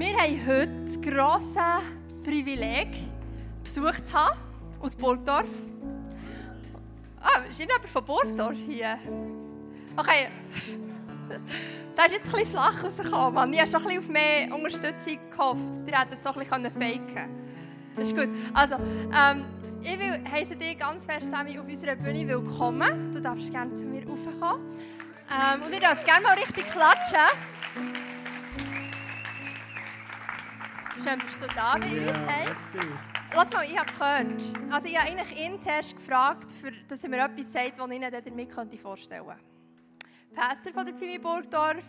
Wir haben heute das grosse Privileg, Besuch zu haben aus Burgdorf. Ah, ist jemand von Burgdorf hier? Okay. Das ist jetzt ein bisschen flach rausgekommen, Mann. Ich habe schon ein auf mehr Unterstützung gehofft. Ihr hättet auch ein bisschen faken können. Das ist gut. Also, ähm, ich will, heiße dich ganz fest zusammen auf unserer Bühne willkommen. Du darfst gerne zu mir raufkommen. Ähm, und ihr dürft gerne mal richtig klatschen. Schön, bist du da bei uns. Hey. Lass mal, ich habe gehört. Also ich habe eigentlich ihn zuerst gefragt, für, dass er mir etwas sagt, was ich Ihnen damit vorstellen könnte. Pastor von der Pfimi Burgdorf,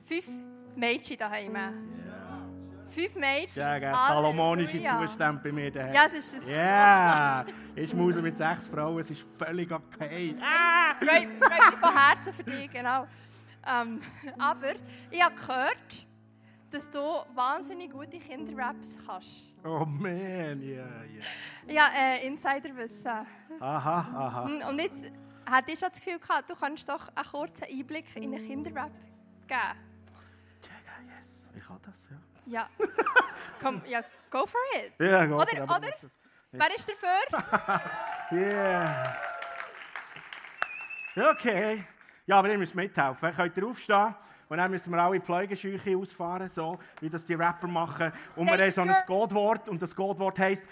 fünf Mädchen daheim. Fünf Mädchen. Ja, gell, salomonische Zustände bei mir daheim. Ja, es ist es. Ja, ich muss mit sechs Frauen, es ist völlig okay. Ah! Freut mich von Herzen für dich, genau. Ähm, aber ich habe gehört, dass du wahnsinnig gute Kinderraps kannst. Oh man, ja, yeah, ja. Yeah. Ja, äh, Insiderwissen. Aha, aha. Und jetzt hatte ich schon das Gefühl gehabt, du kannst doch einen kurzen Einblick in einen Kinderrap geben. Ja, yes, ich kann das, ja. Ja. Komm, ja, go for it. Ja, go Oder, for oder? Wer ist dafür? yeah. Okay. Ja, aber ihr müsst mithelfen. Könnt ihr aufstehen? Und dann müssen wir alle die Pflegescheuche ausfahren, so wie das die Rapper machen. Und wir haben so ein Codewort und das Codewort heisst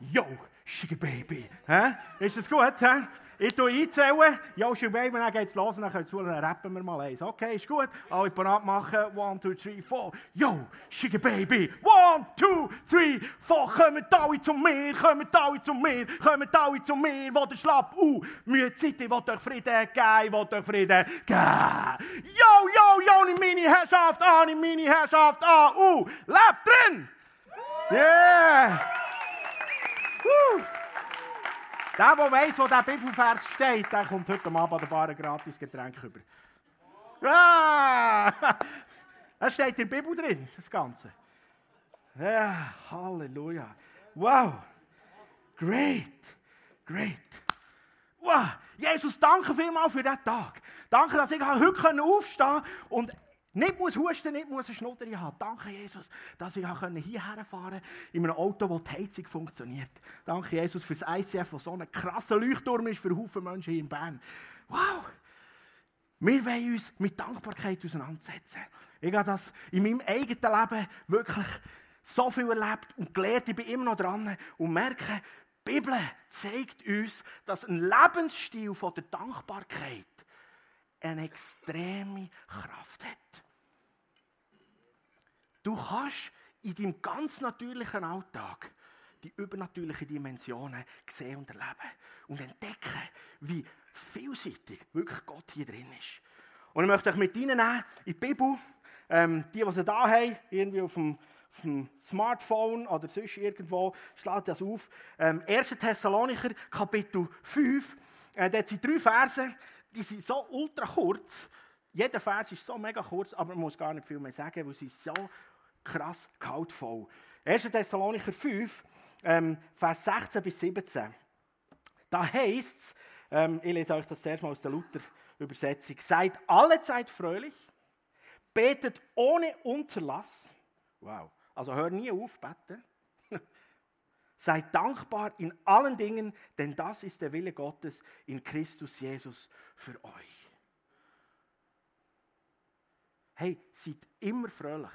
Yo, Sugar Baby. Hä? Ist das gut? Hä? Ich tue einzählen. Yo, Sugar Baby, dann geht's los und dann können wir dann rappen wir mal eins. Okay, ist gut. Alle parat machen. One, two, three, four. Yo, Sugar Baby. One, two, three, four. Kommt alle zu mir, kommt alle zu mir, kommt alle zu mir. Wo der Schlapp, uh, Mühe Zeit, ich will euch Frieden geben, ich will euch Frieden geben. Yo, yo, yo, nimm meine Herrschaft an, nimm meine Herrschaft an. Uh, lebt drin. Yeah. Der, der weiss, wo der Bibelvers steht, der kommt heute Abend an der Bar ein gratis Getränk über. Ah! Das steht in der Bibel drin, das Ganze. Ja, Halleluja. Wow. Great. Great. Wow. Jesus, danke vielmals für diesen Tag. Danke, dass ich heute aufstehen und nicht muss husten, nicht muss eine Schnudder haben. Danke, Jesus, dass ich hierher fahren konnte in einem Auto, wo die Heizung funktioniert. Danke, Jesus, für das ICF, das so ein krasser Leuchtturm ist für Haufen Menschen hier in Bern. Wow! Wir wollen uns mit Dankbarkeit auseinandersetzen. Ich habe das in meinem eigenen Leben wirklich so viel erlebt und gelernt. Ich bin immer noch dran und merke, die Bibel zeigt uns, dass ein Lebensstil von der Dankbarkeit eine extreme Kraft hat. Du kannst in deinem ganz natürlichen Alltag die übernatürlichen Dimensionen sehen und erleben und entdecken, wie vielseitig wirklich Gott hier drin ist. Und ich möchte euch mit Ihnen in die Bibel, ähm, die, die sie da haben, irgendwie auf dem, auf dem Smartphone oder sonst irgendwo, schlägt das auf. Ähm, 1. Thessalonicher, Kapitel 5. Äh, dort sind drei Verse, die sind so ultra kurz. Jeder Vers ist so mega kurz, aber man muss gar nicht viel mehr sagen, weil sie so krass gehaltvoll. 1. Thessalonicher 5, ähm, Vers 16 bis 17. Da heißt es, ähm, ich lese euch das zuerst mal aus der Luther-Übersetzung, seid alle Zeit fröhlich, betet ohne Unterlass. Wow, also hör nie auf, beten. Seid dankbar in allen Dingen, denn das ist der Wille Gottes in Christus Jesus für euch. Hey, seid immer fröhlich.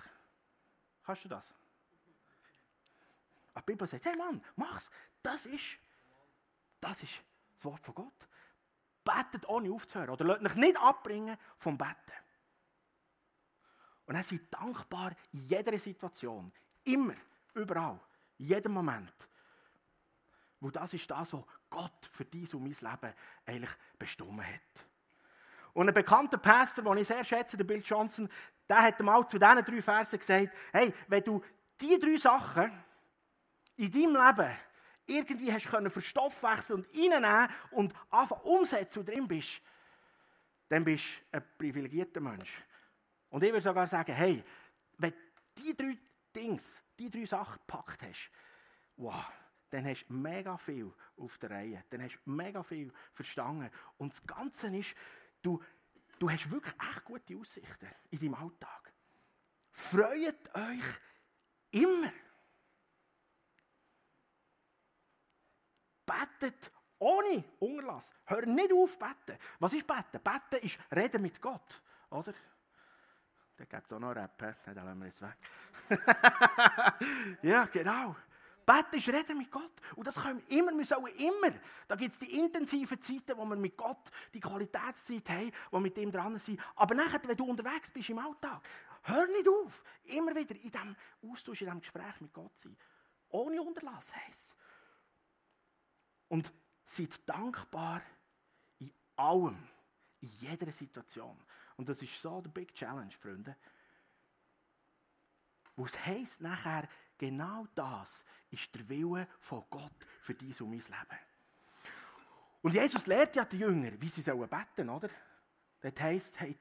Kannst du das? Die Bibel sagt, hey Mann, mach's. Das ist, das ist das Wort von Gott. Betet ohne aufzuhören oder lasst euch nicht abbringen vom Betten. Und dann seid dankbar in jeder Situation. Immer, überall, in jedem Moment. Weil das ist das, was Gott für dies und mein Leben eigentlich bestimmt hat. Und ein bekannter Pastor, den ich sehr schätze, der Bill Johnson, der hat mal zu diesen drei Versen gesagt, hey, wenn du diese drei Sachen in deinem Leben irgendwie hast können verstoffwechseln und reinnehmen und einfach umsetzen und drin bist, dann bist du ein privilegierter Mensch. Und ich würde sogar sagen, hey, wenn du diese drei Dinge, diese drei Sachen gepackt hast, wow, dann hast du mega viel auf der Reihe. Dann hast du mega viel verstanden. Und das Ganze ist, du, du hast wirklich echt gute Aussichten in deinem Alltag. Freut euch Immer. Betet ohne Unterlass. Hör nicht auf beten. Was ist beten? Beten ist Reden mit Gott. Oder? Da gibt es auch noch Rap, he? da lassen wir jetzt weg. ja, genau. Beten ist Reden mit Gott. Und das können wir immer, wir sollen immer. Da gibt es die intensiven Zeiten, wo wir mit Gott die Qualitätszeit haben, wo wir mit ihm dran sind. Aber nachher, wenn du unterwegs bist im Alltag, hör nicht auf. Immer wieder in diesem Austausch, in diesem Gespräch mit Gott sein. Ohne Unterlass heisst Und seid dankbar in allem, in jeder Situation. Und das ist so der Big Challenge, Freunde. Was heisst nachher, genau das ist der Wille von Gott für dein und mein Leben. Und Jesus lehrt ja die Jünger, wie sie sollen beten, oder? Das heisst, hey,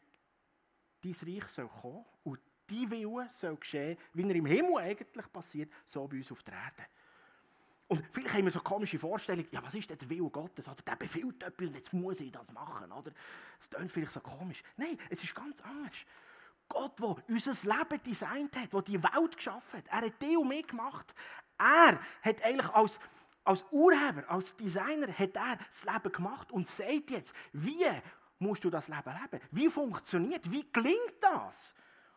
dein Reich soll kommen und dein Wille soll geschehen, wie er im Himmel eigentlich passiert, so bei uns auf der Erde. Und vielleicht haben wir so komische Vorstellungen, ja, was ist denn der Wille Gottes? Oder der befiehlt etwas und jetzt muss ich das machen, oder? Es klingt vielleicht so komisch. Nein, es ist ganz anders. Gott, der unser Leben designt hat, der die Welt geschaffen hat, er hat die und mich gemacht. Er hat eigentlich als, als Urheber, als Designer, hat er das Leben gemacht und sagt jetzt, wie musst du das Leben leben? Wie funktioniert, wie gelingt das?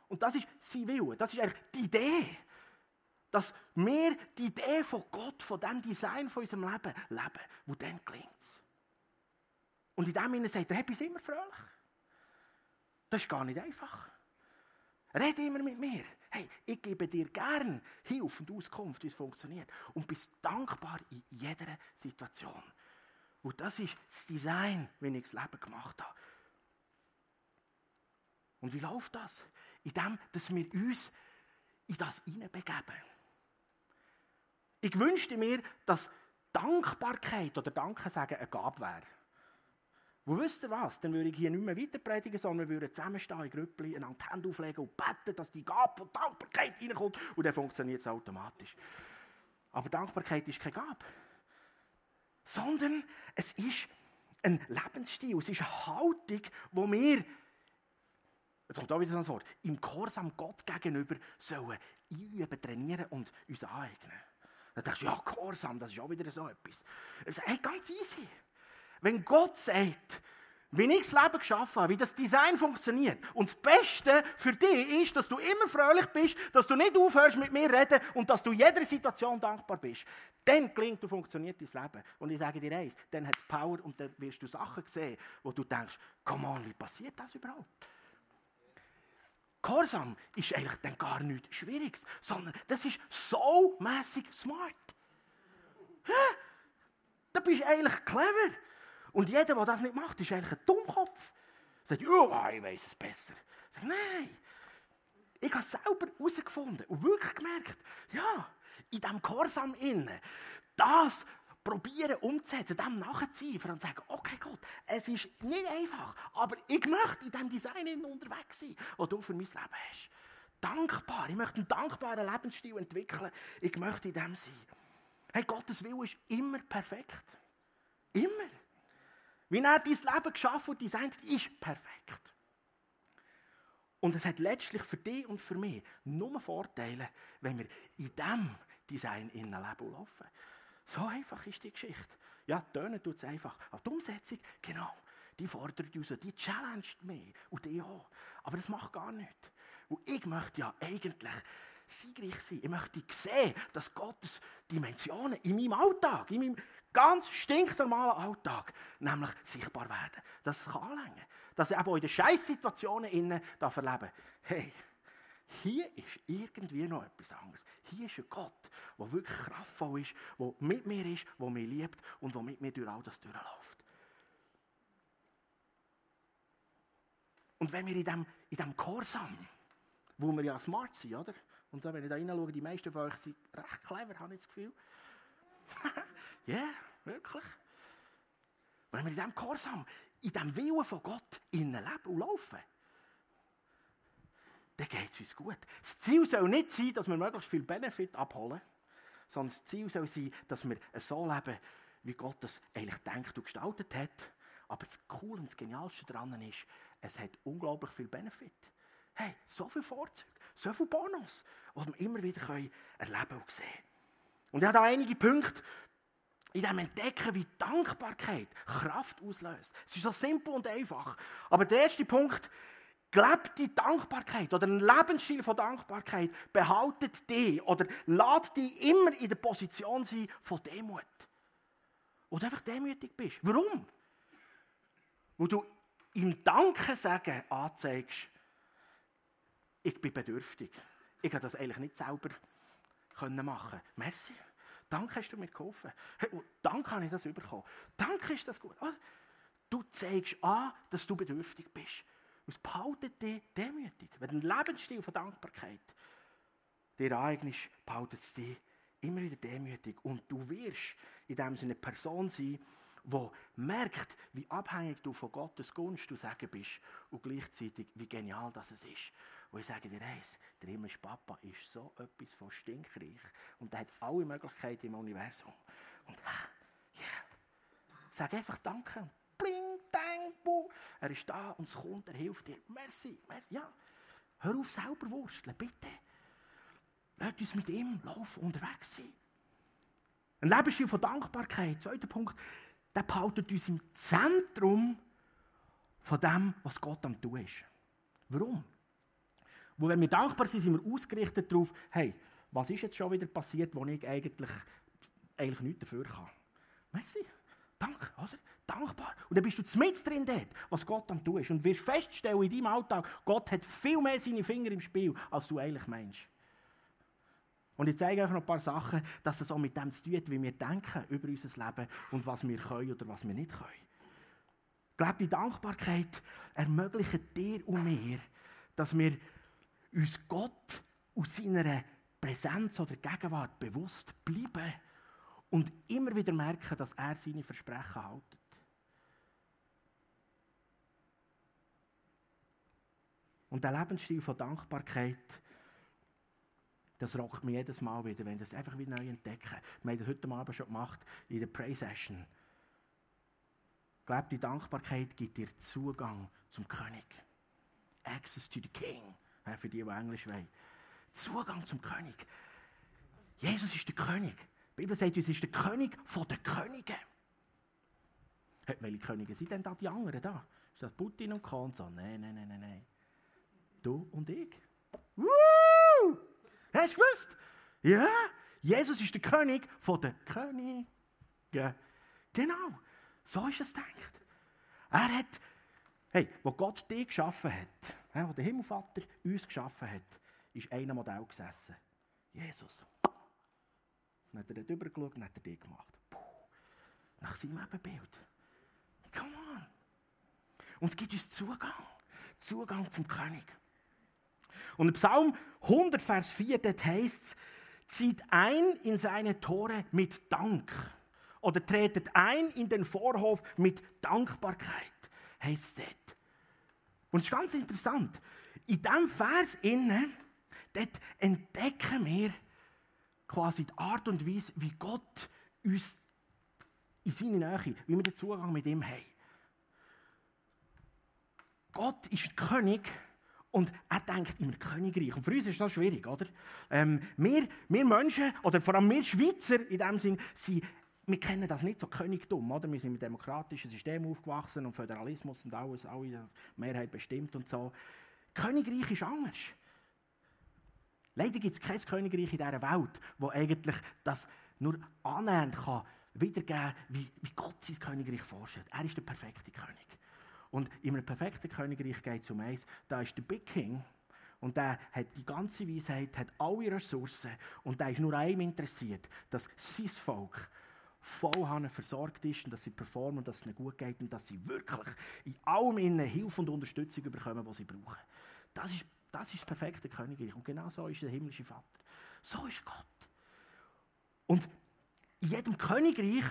Und das ist sein Wille, das ist eigentlich die Idee dass wir die Idee von Gott, von dem Design von unserem Leben leben, wo dann gelingt Und in dem Sinne sagt er, hey, bist immer fröhlich. Das ist gar nicht einfach. Red immer mit mir. Hey, ich gebe dir gern Hilfe und Auskunft, wie es funktioniert. Und bist dankbar in jeder Situation. Und das ist das Design, wenn ich das Leben gemacht habe. Und wie läuft das? In dem, dass wir uns in das hineinbegeben. Ich wünschte mir, dass Dankbarkeit oder Danke sagen eine Gabe wäre. Wo wisst ihr was? Dann würde ich hier nicht mehr weiter predigen, sondern wir würden zusammenstehen in Grüppli, die Hände auflegen und beten, dass die Gabe von Dankbarkeit reinkommt und dann funktioniert es automatisch. Aber Dankbarkeit ist keine Gabe, sondern es ist ein Lebensstil, es ist eine Haltung, wo wir, jetzt kommt auch wieder so ein Wort, im Gehorsam Gott gegenüber sollen einüben, trainieren und uns aneignen. Dann denkst du, ja, Gehorsam, das ist auch wieder so etwas. Hey, ganz easy. Wenn Gott sagt, wie ich das Leben geschaffen habe, wie das Design funktioniert. Und das Beste für dich ist, dass du immer fröhlich bist, dass du nicht aufhörst mit mir reden und dass du jeder Situation dankbar bist. Dann klingt und funktioniert dein Leben. Und ich sage dir eins, dann hat es Power und dann wirst du Sachen sehen, wo du denkst, come on, wie passiert das überhaupt? Gehorsam ist eigentlich dann gar nichts Schwieriges, sondern das ist so mäßig smart. Da bist du eigentlich clever. Und jeder, der das nicht macht, ist eigentlich ein Dummkopf. Sagt, oh, ich weiß es besser. Sag, nein. Ich habe es selber herausgefunden und wirklich gemerkt, ja, in diesem Gehorsam innen, das probieren umzusetzen, dem nachzuziehen und sagen, okay Gott, es ist nicht einfach, aber ich möchte in diesem Design unterwegs sein, das du für mein Leben hast. Dankbar, ich möchte einen dankbaren Lebensstil entwickeln, ich möchte in dem sein. Hey, Gottes Wille ist immer perfekt. Immer. Wie er dein Leben geschaffen und designt, ist perfekt. Und es hat letztlich für dich und für mich nur Vorteile, wenn wir in diesem Design leben und laufen. So einfach ist die Geschichte. Ja, tönen tut es einfach. Aber die Umsetzung, genau, die fordert uns, die challenged mich und die auch. Aber das macht gar nichts. Und ich möchte ja eigentlich siegreich sein. Ich möchte sehen, dass Gottes Dimensionen in meinem Alltag, in meinem ganz stinknormalen Alltag, nämlich sichtbar werden. Dass es anlängen Dass ich eben auch in den Scheißsituationen innen erleben Hey, hier ist irgendwie noch etwas anderes. Hier ist ein Gott, der wirklich kraftvoll ist, der mit mir ist, der mich liebt und der mit mir durch all das durchläuft. Und wenn wir in diesem in dem Gehorsam, wo wir ja smart sind, oder? Und so, wenn ich da reinschaue, die meisten von euch sind recht clever, habe ich das Gefühl. Ja, yeah, wirklich. Wenn wir in diesem Gehorsam, in diesem Willen von Gott innen leben und laufen, dann geht es uns gut. Das Ziel soll nicht sein, dass wir möglichst viel Benefit abholen, sondern das Ziel soll sein, dass wir so leben, wie Gott das eigentlich denkt und gestaltet hat. Aber das Coole und das Genialste daran ist, es hat unglaublich viel Benefit. Hey, so viele Vorzüge, So viel Bonus, was wir immer wieder erleben und sehen können. Und ich habe da einige Punkte in dem Entdecken, wie Dankbarkeit Kraft auslöst. Es ist so simpel und einfach. Aber der erste Punkt, Glebt die Dankbarkeit oder ein Lebensstil von Dankbarkeit behaltet dich oder lädt dich immer in der Position sein von Demut. Du einfach demütig bist. Warum? Wo du im Danken sagen anzeigst, ich bin bedürftig. Ich habe das eigentlich nicht selber machen Merci. Danke hast du mir geholfen. Hey, danke habe ich das bekommen. Danke ist das gut. Du zeigst an, dass du bedürftig bist. Und es behaltet dich demütig. Wenn ein Lebensstil von Dankbarkeit dir eignest, behaltet es dich immer wieder demütig. Und du wirst in dem Sinne eine Person sein, die merkt, wie abhängig du von Gottes Gunst du sagen bist und gleichzeitig, wie genial das ist. Wo ich sage dir eins, der himmlische Papa ist so etwas von stinkreich und er hat alle Möglichkeiten im Universum. Und ja, yeah. sag einfach Danke. Bling, dang, bu. Er ist da und es kommt, er hilft dir. Merci, merci. Ja, hör auf selber wursteln, bitte. Lass uns mit ihm laufen, unterwegs sein. Ein Lebensstil von Dankbarkeit, zweiter Punkt, der behaltet uns im Zentrum von dem, was Gott am tun ist. Warum? Wo wenn wir dankbar sind, sind wir ausgerichtet darauf, hey, was ist jetzt schon wieder passiert, wo ich eigentlich, eigentlich nichts dafür kann. Merci. Danke, oder? Dankbar. Und dann bist du mit drin dort, was Gott am tun ist. Und wirst feststellen in deinem Alltag, Gott hat viel mehr seine Finger im Spiel, als du eigentlich meinst. Und ich zeige euch noch ein paar Sachen, dass es auch mit dem zu tun hat, wie wir denken über unser Leben und was wir können oder was wir nicht können. Ich glaube, die Dankbarkeit ermöglicht dir und mir, dass wir uns Gott aus seiner Präsenz oder Gegenwart bewusst bleiben und immer wieder merken, dass er seine Versprechen hält. Und der Lebensstil von Dankbarkeit, das rockt mich jedes Mal wieder, wenn ich das einfach wieder neu entdecke. Wir haben das heute Abend schon gemacht in der Pray-Session. Die Dankbarkeit gibt dir Zugang zum König. Access to the King, für die, die Englisch wollen. Zugang zum König. Jesus ist der König. Die Bibel sagt uns, ist der König der Könige. Welche Könige sind denn da die anderen da? Ist das Putin und Kahn so? Nein, nein, nein, nein, nein. Du und ich. Woo! Hast du gewusst? Ja, Jesus ist der König der Könige. Genau, so ist es gedacht. Er hat, hey, wo Gott dich geschaffen hat, wo der Himmelvater uns geschaffen hat, ist einer Modell gesessen. Jesus. Dann hat er dort rübergeschaut und hat er dich gemacht. Puh, nach seinem Ebenbild. Come on. Und es gibt uns Zugang. Zugang zum König. Und im Psalm 100, Vers 4, dort heißt es, zieht ein in seine Tore mit Dank. Oder tretet ein in den Vorhof mit Dankbarkeit, heißt es dort. Und es ist ganz interessant. In diesem Vers innen, dort entdecken wir quasi die Art und Weise, wie Gott uns in seine Nähe, wie wir den Zugang mit ihm haben. Gott ist König und er denkt immer Königreich. Und für uns ist das schwierig, oder? Ähm, wir, wir Menschen, oder vor allem wir Schweizer in dem Sinn, sind, wir kennen das nicht so Königtum, oder? Wir sind mit demokratischen System aufgewachsen und Föderalismus und alles, alle Mehrheit bestimmt und so. Königreich ist anders. Leider gibt es kein Königreich in dieser Welt, wo eigentlich das nur annähernd kann wiedergeben wie, wie Gott sein Königreich vorstellt. Er ist der perfekte König. Und in einem perfekten Königreich geht es um eins, da ist der Big King und der hat die ganze Weisheit, hat alle Ressourcen und der ist nur einem interessiert, dass sein Volk voll versorgt ist und dass sie performen und dass es ihnen gut geht und dass sie wirklich in allem innen Hilfe und Unterstützung bekommen, was sie brauchen. Das ist das ist das perfekte Königreich. Und genau so ist der himmlische Vater. So ist Gott. Und in jedem Königreich,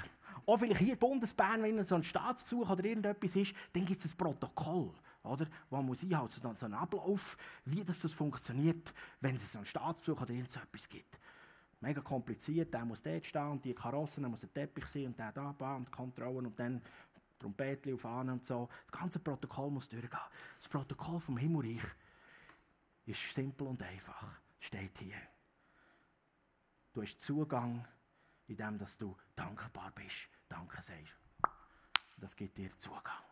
auch vielleicht hier in Bundesbern, wenn so ein Staatsbesuch oder irgendetwas ist, dann gibt es ein Protokoll, oder? wo man muss einhalten. So ein Ablauf, wie das, das funktioniert, wenn es so einen Staatsbesuch oder irgendetwas gibt. Mega kompliziert, der muss dort stehen und die Karossen, dann muss ein Teppich sein und der da, und Kontrollen und dann Trompetchen auf und so. Das ganze Protokoll muss durchgehen. Das Protokoll vom Himmelreich ist simpel und einfach. Steht hier. Du hast Zugang, indem dass du dankbar bist. Danke sagst. Das gibt dir Zugang.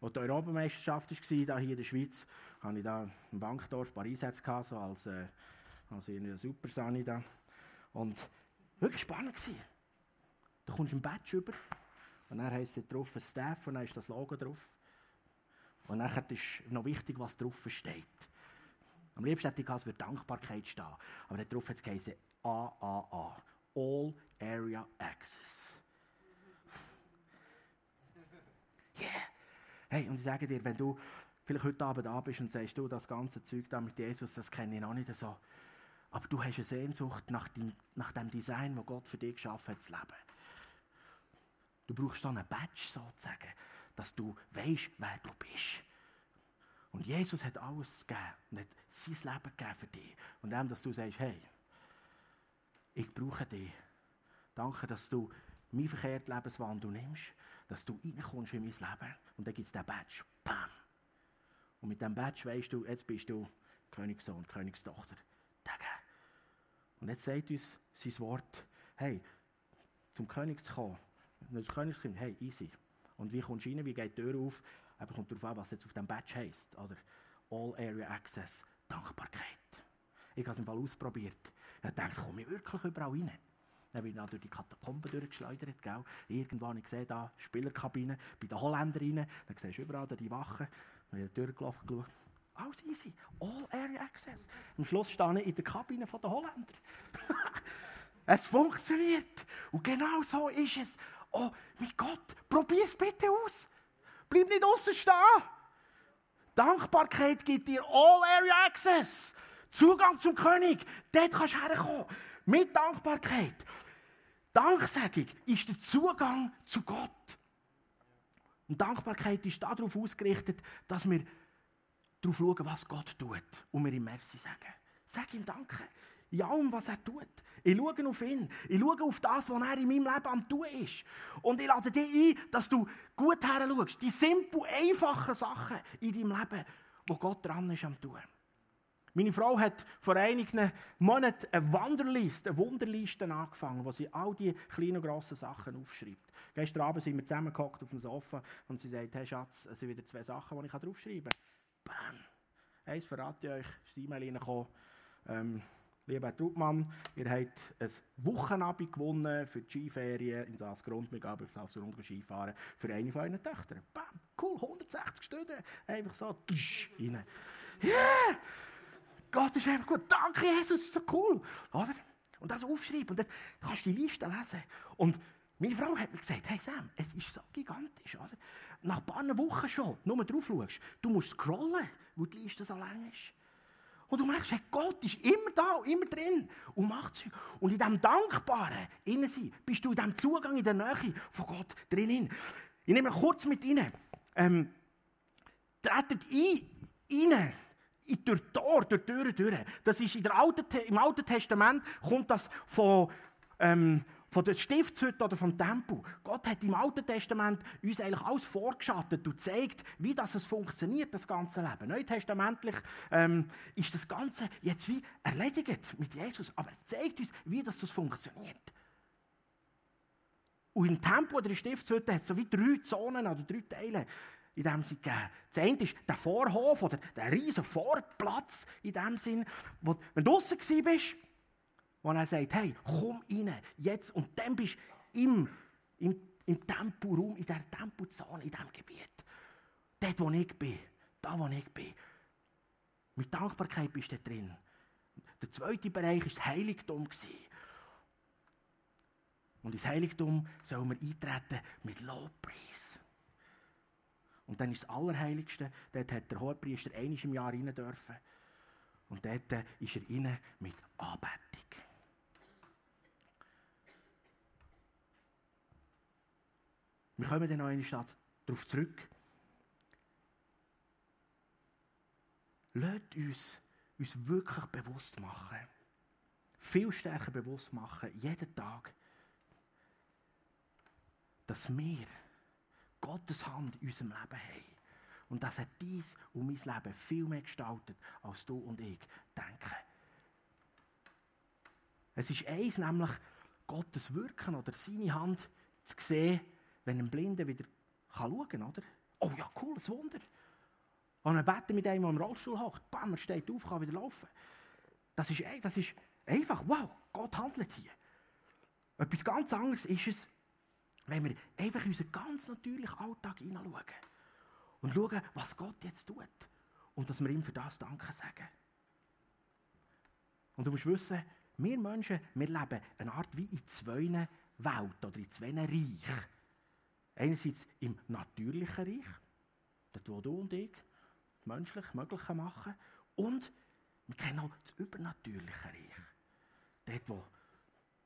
Als die Europameisterschaft war, hier in der Schweiz, hatte ich da im Bankdorf Paris so als, äh, als eine Super Sunny da. Und wirklich spannend war. Da kommst du ein Badge über und dann heisst es drauf Staff und dann ist das Logo drauf. Und dann ist noch wichtig, was drauf steht. Am liebsten hätte ich es für Dankbarkeit stehen. Aber da drauf hat es AAA. All Area Access. Yeah! Hey, und ich sage dir, wenn du vielleicht heute Abend da bist und sagst, du, das ganze Zeug da mit Jesus, das kenne ich noch nicht so. Aber du hast eine Sehnsucht nach dem, nach dem Design, das Gott für dich geschaffen hat, zu leben. Du brauchst dann einen Badge sozusagen, dass du weißt, wer du bist. Und Jesus hat alles gegeben und hat sein Leben gegeben für dich. Und dem, dass du sagst, hey, ich brauche dich. Danke, dass du meinen verkehrten Lebenswandel nimmst, dass du reinkommst in mein Leben. Und dann gibt es diesen Badge. Bam! Und mit diesem Badge weißt du, jetzt bist du Königssohn, Königstochter. Und jetzt sagt uns sein Wort, hey, zum König zu kommen, nicht zum König zu kommen, hey, easy. Und wie kommst du rein, wie geht die Tür auf? Aber kommt darauf an, was jetzt auf dem Badge heisst. Oder All Area Access, Dankbarkeit. Ich habe es im Fall ausprobiert. Ich dachte, komme ich wirklich überall rein? Dann bin ich durch die Katakomben durchgeschleudert. Gell? Irgendwann habe ich gesehen, da Spielerkabine, bei den Holländern rein. Dann siehst du überall die Wachen. Dann bin ich durchgelaufen geschaut. Alles easy. All Area Access. Am Schluss stehe ich in der Kabine der Holländer. es funktioniert. Und genau so ist es. Oh, mein Gott, probier es bitte aus. Bleib nicht außen stehen. Dankbarkeit gibt dir All Area Access. Zugang zum König. Dort kannst du herkommen. Mit Dankbarkeit. Danksagung ist der Zugang zu Gott. Und Dankbarkeit ist darauf ausgerichtet, dass wir darauf schauen, was Gott tut und mir ihm Merci sagen. Sag ihm Danke. In allem, was er tut. Ich schaue auf ihn. Ich schaue auf das, was er in meinem Leben am tun ist. Und ich lade dich ein, dass du gut her schaust. Die simpel, einfachen Sachen in deinem Leben, wo Gott dran ist am tun. Meine Frau hat vor einigen Monaten eine Wanderliste, eine Wunderliste angefangen, wo sie all die kleinen und grossen Sachen aufschreibt. Gestern Abend sind wir zusammengehockt auf dem Sofa und sie sagt, hey Schatz, es sind wieder zwei Sachen, die ich draufschreiben kann. Bam. Eins verrate ich euch, ist eine E-Mail reingekommen. Ähm, lieber Herr Trubmann, ihr habt ein Wochenabend gewonnen für die Skiferien in Saasgrund. Wir gehen auf Saasgrund Skifahren für eine von euren Töchtern. Bam, cool, 160 Stunden. Einfach so, tsch, rein. Yeah! Gott ist einfach gut. Danke, Jesus, ist so cool. Oder? Und das aufschreiben. Und dann kannst du die Liste lesen. Und meine Frau hat mir gesagt, hey Sam, es ist so gigantisch, oder? Nach ein paar Wochen schon, nur drauf schaust, du musst scrollen, wo die Liste so lang ist. Und du merkst, hey, Gott ist immer da, immer drin und macht Zeug. Und in diesem Dankbaren innen sein, bist du in diesem Zugang, in der Nähe von Gott drin. Ich nehme kurz mit rein. Ähm, tretet ein, rein, in durch Tor, durch Türen durch. Das ist in der Alten, im Alten Testament kommt das von, ähm, von der Stiftshütte oder vom Tempel. Gott hat im Alten Testament uns eigentlich alles vorgeschattet und zeigt, wie das funktioniert, das ganze Leben. Neutestamentlich ähm, ist das Ganze jetzt wie erledigt mit Jesus, aber er zeigt uns, wie das funktioniert. Und im Tempel oder in der Stiftshütte hat es so wie drei Zonen oder drei Teile in dem Sinn gegeben. Das eine ist der Vorhof oder der riesige Vorplatz in dem Sinn, wo, wenn du draußen bist, wo er sagt, hey, komm rein, jetzt. Und dann bist du im, im, im Tempelraum, in dieser Tempelzone, in diesem Gebiet. Dort, wo ich bin. Da, wo ich bin. Mit Dankbarkeit bist du drin. Der zweite Bereich war das Heiligtum. Und ins Heiligtum sollen wir eintreten mit Lobpreis. Und dann ist das Allerheiligste, dort hat der Hohepriester einmal im Jahr rein dürfen. Und dort ist er rein mit Anbetung. Wir kommen dann noch in die Stadt darauf zurück. Lasst uns uns wirklich bewusst machen, viel stärker bewusst machen, jeden Tag, dass wir Gottes Hand in unserem Leben haben. Und das hat dies und mein Leben viel mehr gestaltet, als du und ich denken. Es ist eins, nämlich Gottes Wirken oder seine Hand zu sehen, wenn ein Blinder wieder schauen kann, oder? Oh ja, cool, ein Wunder. Und ein Betten mit einem, der im Rollstuhl hockt, bam, er steht auf, kann wieder laufen. Das ist, das ist einfach, wow, Gott handelt hier. Etwas ganz anderes ist es, wenn wir einfach in unseren ganz natürlichen Alltag hineinschauen und schauen, was Gott jetzt tut. Und dass wir ihm für das Danke sagen. Und du musst wissen, wir Menschen, wir leben eine Art wie in zwei Welten oder in zwei Reichen. Einerseits im natürlichen Reich, dort wo du und ich das menschlich Mögliche machen. Und wir kennen auch das übernatürliche Reich. Dort, wo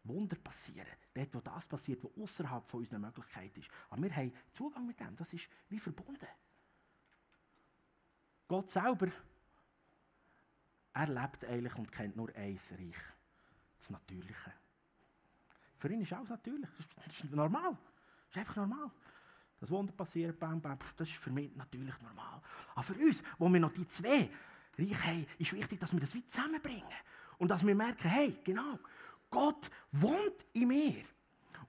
Wunder passieren. Dort, wo das passiert, was außerhalb von unserer Möglichkeit ist. Aber wir haben Zugang mit dem. Das ist wie verbunden. Gott selber, er lebt eigentlich und kennt nur ein Reich. Das Natürliche. Für ihn ist alles natürlich. Das ist normal. Das ist einfach normal. Das Wunder passiert, bam, bam, das ist für mich natürlich normal. Aber für uns, wo wir noch die zwei Reiche haben, ist wichtig, dass wir das wie zusammenbringen. Und dass wir merken, hey, genau, Gott wohnt in mir.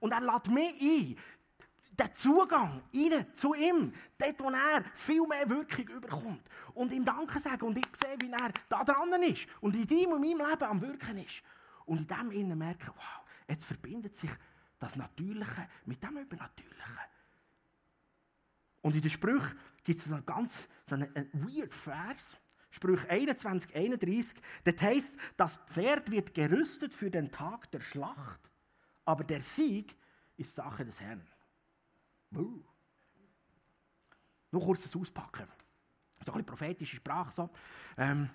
Und er lädt mich ein, den Zugang rein zu ihm, dort, wo er viel mehr Wirkung überkommt. Und ihm Danke sagen und ich sehe, wie er da dran ist und in deinem und meinem Leben am Wirken ist. Und in dem Innen merken, wow, jetzt verbindet sich das Natürliche mit dem Übernatürlichen. Und in den Sprüchen gibt es einen ganz so einen, einen weird Vers. Sprüche 21, 31. Das heißt, das Pferd wird gerüstet für den Tag der Schlacht, aber der Sieg ist Sache des Herrn. Uh. Noch kurz das Auspacken. Das ist eine prophetische Sprache. So. Ähm,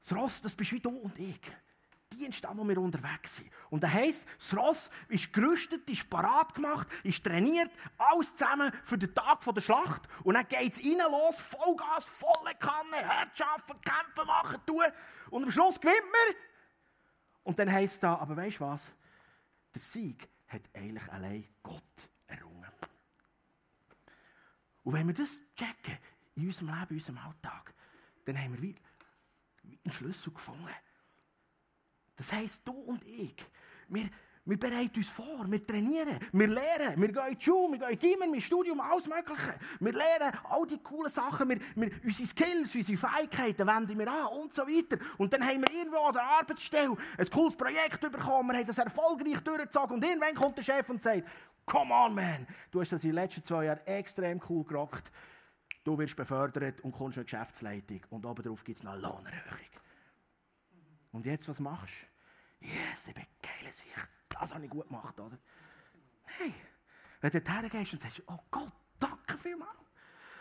das Ross, das bist wie du und ich. Dienst, wo wir unterwegs sind. Und das heisst, das Ross ist gerüstet, ist parat gemacht, ist trainiert, alles zusammen für den Tag der Schlacht. Und dann geht es rein los, Vollgas, volle Kanne, hart arbeiten, kämpfen, machen, tun. Und am Schluss gewinnt man. Und dann heisst da, aber weißt du was? Der Sieg hat eigentlich allein Gott errungen. Und wenn wir das checken, in unserem Leben, in unserem Alltag, dann haben wir wie einen Schlüssel gefunden. Das heisst, du und ich, wir, wir bereiten uns vor, wir trainieren, wir lernen, wir gehen in die Schule, wir gehen in die Gimmen, wir Studium, alles Mögliche. Wir lernen all die coolen Sachen, wir, wir, unsere Skills, unsere Fähigkeiten wenden wir an und so weiter. Und dann haben wir irgendwo an der Arbeitsstelle ein cooles Projekt bekommen, wir haben das erfolgreich durchgezogen und irgendwann kommt der Chef und sagt, come on man, du hast das in den letzten zwei Jahren extrem cool gerockt. Du wirst befördert und kommst in die Geschäftsleitung und obendrauf gibt es noch eine Lohnerhöhung. Und jetzt, was machst du? Yes, ich bin geil, das habe ich gut gemacht, oder? Nein. Wenn du dorthin gehst und sagst, oh Gott, danke vielmals,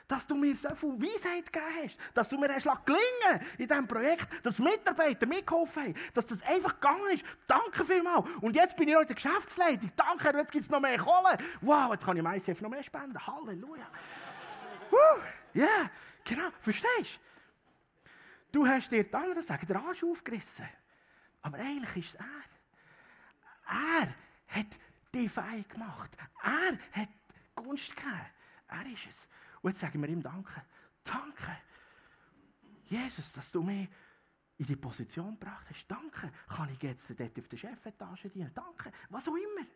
dass du mir so viel Weisheit gegeben hast, dass du mir hast gelingen in diesem Projekt, dass Mitarbeiter mitgeholfen haben, dass das einfach gegangen ist. Danke vielmals. Und jetzt bin ich der Geschäftsleitung. Danke, jetzt gibt es noch mehr Kohle. Wow, jetzt kann ich meinem ICF noch mehr spenden. Halleluja. Ja, yeah, genau. Verstehst du? Hast dir, darf man das sagen, den Arsch aufgerissen. Aber eigentlich ist es er. Er hat die fein gemacht. Er hat Gunst gegeben. Er ist es. Und jetzt sagen wir ihm Danke. Danke. Jesus, dass du mich in die Position gebracht hast. Danke. Kann ich jetzt dort auf der Chefetage dienen? Danke. Was auch immer.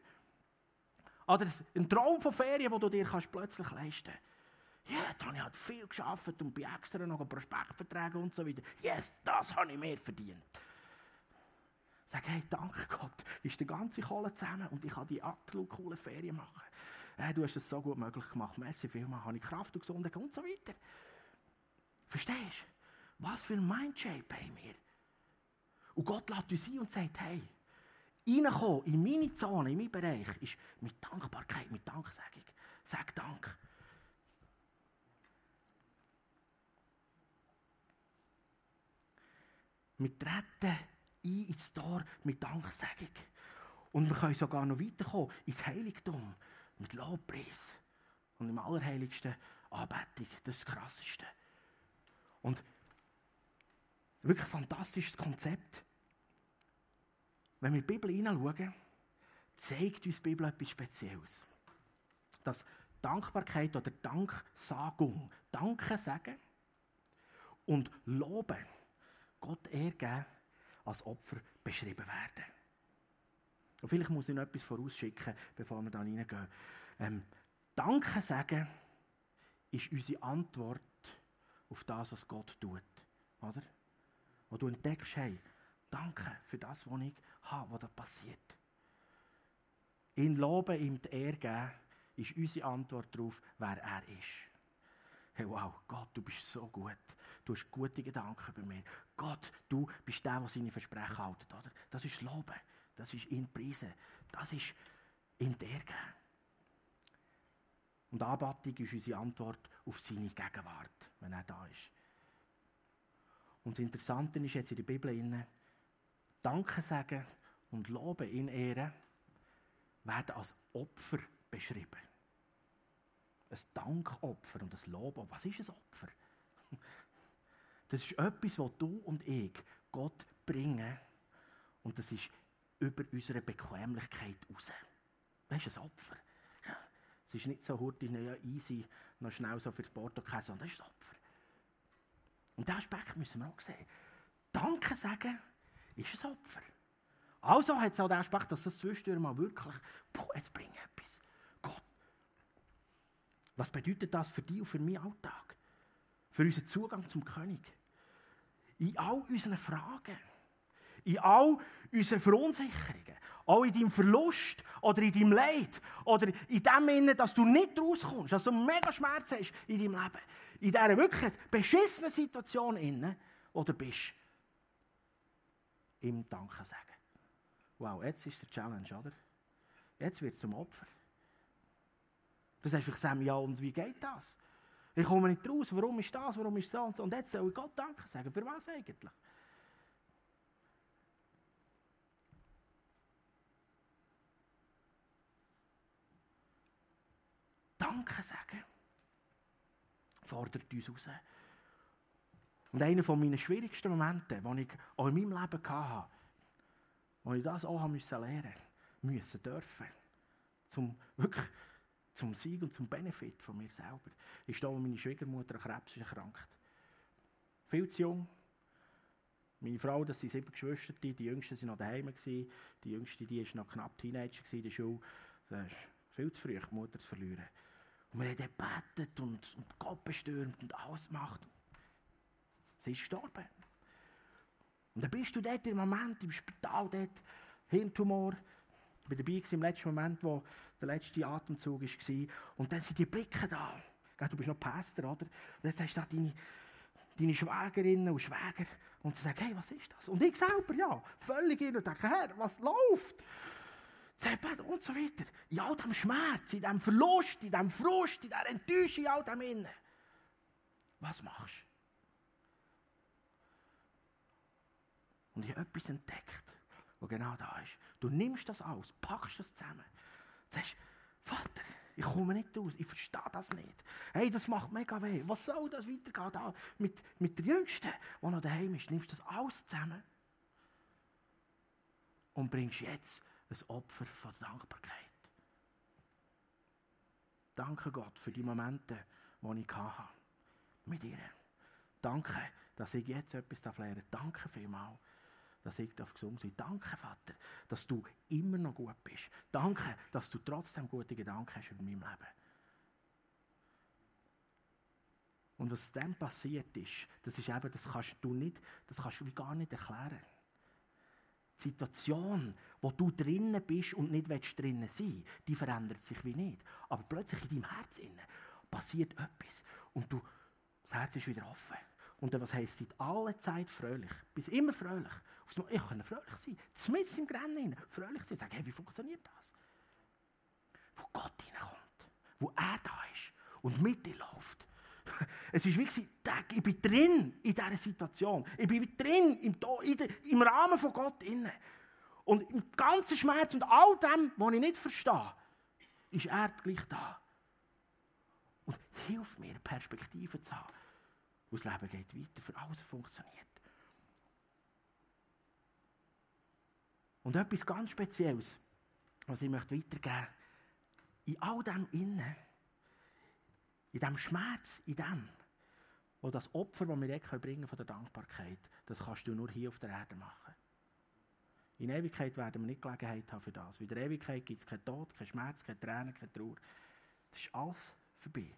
Oder ein Traum von Ferien, den du dir kannst plötzlich leisten kannst. Ja, da habe ich viel geschafft und bei extra noch Prospektverträge und so weiter. Yes, das habe ich mehr verdient. Sag, hey, danke Gott, ist der ganze Kohle zusammen und ich kann die absolut coole Ferien machen. Hey, du hast es so gut möglich gemacht. Merci vielmals, habe ich Kraft und Gesundheit und so weiter. Verstehst du? Was für ein Mindshape haben wir? Und Gott lädt uns ein und sagt, hey, reinkommen in meine Zone, in meinen Bereich, ist mit Dankbarkeit, mit Danksagung. Sag Dank. Wir treten ein ins Tor mit Danksagung. Und wir können sogar noch weiterkommen ins Heiligtum mit Lobpreis. Und im Allerheiligsten Anbetung. Das Krasseste. Und wirklich ein fantastisches Konzept. Wenn wir die Bibel hineinschauen, zeigt uns die Bibel etwas Spezielles. Dass Dankbarkeit oder Danksagung. Danke sagen und loben. Gott ehrgeben als Opfer beschrieben werden. Und vielleicht muss ich noch etwas vorausschicken, bevor wir da reingehen. Ähm, Danke sagen ist unsere Antwort auf das, was Gott tut. Oder? Wo du entdeckst, hey, danke für das, was ich habe, was da passiert. Ihn loben, ihm die Ehre geben, ist unsere Antwort darauf, wer er ist. Hey, wow, Gott, du bist so gut. Du hast gute Gedanken bei mir. Gott, du bist der, der seine Versprechen hält. Oder? Das ist Loben. Das ist ihn preisen. Das ist ihm Ehre geben. Und Anbetung ist unsere Antwort auf seine Gegenwart, wenn er da ist. Und das Interessante ist jetzt in der Bibel, Danke sagen und Loben in Ehren werden als Opfer beschrieben. Ein Dankopfer und ein Lob. Was ist ein Opfer? Das ist etwas, was du und ich Gott bringen. Und das ist über unsere Bequemlichkeit raus. Das ist ein Opfer. Es ist nicht so hurtig, ja, easy, noch schnell so für das Porto sondern das ist ein Opfer. Und diesen Aspekt müssen wir auch sehen. Danke sagen ist ein Opfer. Also hat es auch den Aspekt, dass das zwischendurch mal wirklich, boah, jetzt bringe ich etwas. Gott. Was bedeutet das für dich und für meinen Alltag? Für unseren Zugang zum König? In all unseren Fragen, in all unseren Verunsicherungen, auch in deinem Verlust oder in deinem Leid oder in dem Sinne, dass du nicht rauskommst, dass du mega Schmerz hast in deinem Leben, in dieser wirklich beschissenen Situation inne oder bist, ihm Danke sagen. Wow, jetzt ist der Challenge, oder? Jetzt wird es zum Opfer. Du sagst Sam, ja, und wie geht das? Ich komme nicht raus, warum ist das, warum ist so und so. Und jetzt soll ich Gott Danke sagen. Für was eigentlich? Danke sagen fordert uns raus. Und einer meiner schwierigsten Momente, die ich auch in meinem Leben hatte, wo ich das auch lernen müssen, dürfen, zum, wirklich zum Sieg und zum Benefit von mir selber, ist da, wo meine Schwiegermutter an Krebs ist erkrankt. Viel zu jung. Meine Frau, das sind sieben Geschwister, die jüngsten waren noch daheim, die jüngste die war noch knapp Teenager in der Schule. Das ist viel zu früh, die Mutter zu verlieren. Und wir haben gebetet und, und Gott bestürmt und alles gemacht. Sie ist gestorben. Und dann bist du dort im Moment im Spital, dort, Hirntumor. Ich war dabei im letzten Moment, wo der letzte Atemzug war. Und dann sind die Blicke da. Du bist noch Pastor, oder? Und jetzt hast du da deine, deine Schwägerinnen und Schwäger. Und sie sagen, hey, was ist das? Und ich selber, ja, völlig in und denke, Herr, was läuft? Und so weiter. In all dem Schmerz, in dem Verlust, in dem Frust, in der Enttäuschung, in all dem Innen. Was machst du? Und ich habe etwas entdeckt, was genau da ist. Du nimmst das aus, packst das zusammen. Sagst, Vater, ich komme nicht raus, ich verstehe das nicht. Hey, das macht mega weh. Was soll das weitergehen da mit, mit der Jüngsten, die noch daheim ist? Nimmst das alles zusammen und bringst jetzt ein Opfer von Dankbarkeit. Danke Gott für die Momente, die ich hatte. Mit ihr. Danke, dass ich jetzt etwas lernen darf. Danke vielmals, dass ich gesund sein darf. Danke, Vater, dass du immer noch gut bist. Danke, dass du trotzdem gute Gedanken hast über mein Leben. Und was dann passiert ist, das ist eben, das kannst du nicht, das kannst du gar nicht erklären. Situation, wo du drinnen bist und nicht drinnen sein, die verändert sich wie nicht. Aber plötzlich in deinem Herz passiert etwas und du, das Herz ist wieder offen. Und dann, was heisst, seit aller Zeit fröhlich. Bist immer fröhlich. Ich kann fröhlich sein. Zumindest im Grennen fröhlich sein. Sag, hey, wie funktioniert das? Wo Gott hineinkommt. Wo er da ist. Und mit dir läuft. Es ist wie ich bin drin in dieser Situation. Ich bin drin im, im Rahmen von Gott inne. Und im ganzen Schmerz und all dem, was ich nicht verstehe, ist er gleich da. Und hilft mir, Perspektive zu haben. Und das Leben geht weiter, für alles funktioniert. Und etwas ganz Spezielles, was ich möchte weitergeben möchte, in all dem Innen in diesem Schmerz, in dem, wo das Opfer, das wir jetzt bringen von der Dankbarkeit, das kannst du nur hier auf der Erde machen. In Ewigkeit werden wir nicht Gelegenheit haben für das. In der Ewigkeit gibt es keinen Tod, keinen Schmerz, keine Tränen, keine Trauer. Das ist alles vorbei.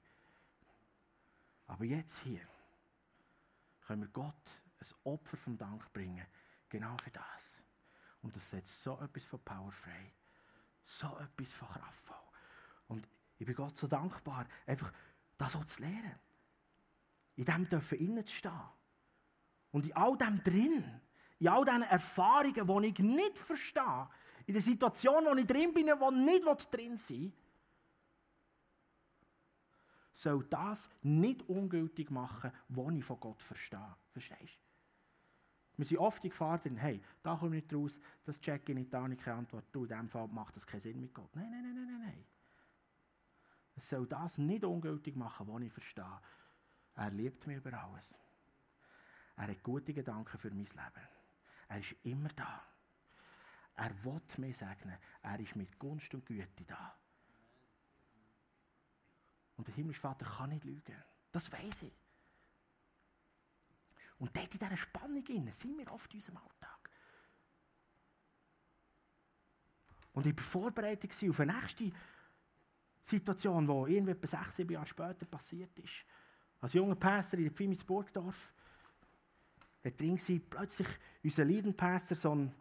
Aber jetzt hier können wir Gott ein Opfer vom Dank bringen. Genau für das. Und das setzt so etwas von Power frei. So etwas von kraftvoll. Und ich bin Gott so dankbar, einfach das so zu lernen. In dem dürfen innen stehen. Und in all dem drin, in all diesen Erfahrungen, die ich nicht verstehe, in der Situation, wo ich drin bin, wo ich nicht drin sein will, soll das nicht ungültig machen, was ich von Gott verstehe. Verstehst du? Wir sind oft in Gefahr drin, hey, da komme ich nicht raus, das check ich nicht, da habe ich keine Antwort. Du, in diesem Fall macht das keinen Sinn mit Gott. Nein, nein, nein, nein, nein. Es soll das nicht ungültig machen, was ich verstehe. Er liebt mich über alles. Er hat gute Gedanken für mein Leben. Er ist immer da. Er will mir segnen. Er ist mit Gunst und Güte da. Und der himmlische Vater kann nicht lügen. Das weiß ich. Und dort in dieser Spannung sind wir oft in unserem Alltag. Und ich war vorbereitet auf eine nächste Situation, die irgendwie etwa sechs, sieben Jahre später passiert ist. Als junger Pastor in Pfimis Burgdorf, da drin war plötzlich unser Leidenpastor, so ein,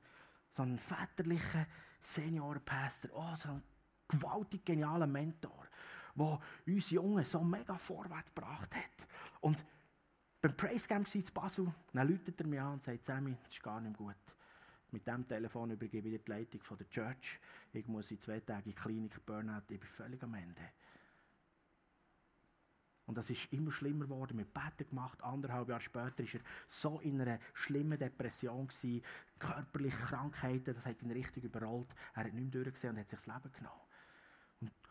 so ein väterlicher Seniorenpastor, oh, so ein gewaltig genialer Mentor, der uns Jungen so mega vorwärts gebracht hat. Und beim Praise Camp in Basel, dann läutet er mich an und sagt, Sammy, das ist gar nicht gut. Mit diesem Telefon übergebe ich die Leitung von der Church. Ich muss in zwei Tagen in die Klinik Burnout, ich bin völlig am Ende. Und das ist immer schlimmer geworden. Wir Betten gemacht. Anderthalb Jahre später war er so in einer schlimmen Depression gewesen, körperliche Krankheiten, das hat ihn richtig überrollt. Er hat nicht mehr durchgesehen und hat sich das Leben genommen.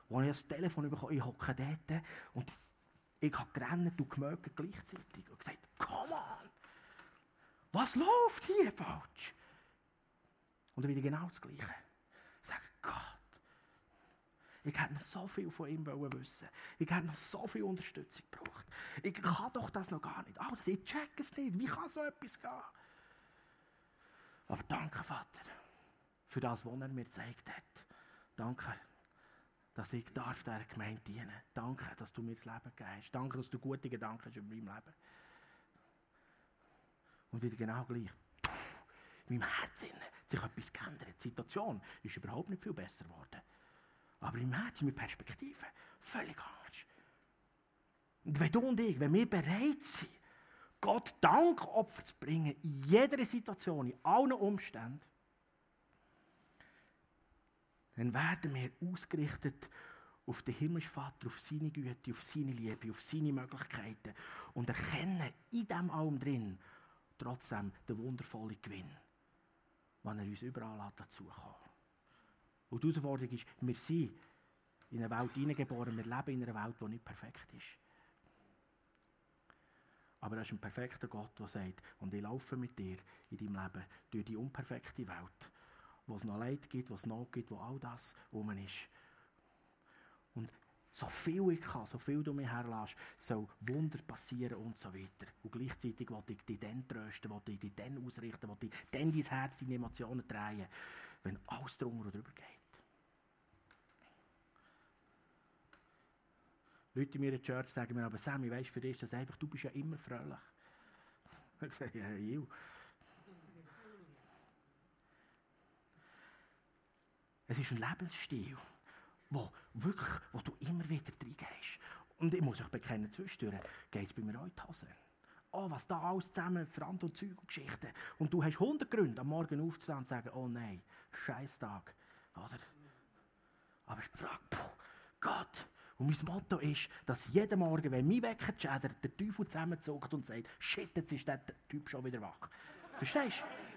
Und als ich das Telefon bekomme, ich hocke dort und ich habe gerannt und gemögt gleichzeitig und gesagt, come on, was läuft hier falsch? Und wieder genau das Gleiche. Ich sage, Gott, ich hätte noch so viel von ihm wissen Ich hätte noch so viel Unterstützung gebraucht. Ich kann doch das noch gar nicht. Aber ich check es nicht. Wie kann so etwas gehen? Aber danke, Vater, für das, was er mir gezeigt hat. Danke, dass ich darf dieser Gemeinde dienen Danke, dass du mir das Leben gibst. Danke, dass du gute Gedanken hast über mein Leben. Und wieder genau gleich. In meinem Herzen hat sich etwas geändert. Die Situation ist überhaupt nicht viel besser geworden. Aber im Herzen, mit Perspektive, völlig anders. Und wenn du und ich, wenn wir bereit sind, Gott Dankopfer zu bringen, in jeder Situation, in allen Umständen, dann werden wir ausgerichtet auf den Himmelsvater, auf seine Güte, auf seine Liebe, auf seine Möglichkeiten und erkennen in diesem allem drin trotzdem den wundervollen Gewinn, wenn er uns überall dazu kommt. Und die Herausforderung ist, wir sind in eine Welt hineingeboren, wir leben in einer Welt, die nicht perfekt ist. Aber er ist ein perfekter Gott, der sagt, und ich laufe mit dir in deinem Leben durch die unperfekte Welt wo es noch Leid gibt, wo es Not gibt, wo all das rum ist. Und so viel ich kann, so viel du mir herlässt, soll Wunder passieren und so weiter. Und gleichzeitig will ich dich dann trösten, will ich dich dann ausrichten, will ich dann dein Herz, deine Emotionen drehen, wenn alles drunter und drüber geht. Leute in meiner Church sagen mir aber, Sammy, weißt für dich ist das einfach, du bist ja immer fröhlich. Ich sage, ja, Es ist ein Lebensstil, wo, wirklich, wo du immer wieder reingehst. Und ich muss euch bekennen, zwischendurch geht es bei mir auch in. Oh, was da alles zusammen, Frant und Zeug und Geschichten. Und du hast 100 Gründe, am Morgen aufzustehen und zu sagen, oh nein, scheiß Tag. Oder? Aber ich frage, puh, Gott. Und mein Motto ist, dass jeden Morgen, wenn mein Wecker schädert, der Teufel zusammenzuckt und sagt, shit, jetzt ist der Typ schon wieder wach. Verstehst du?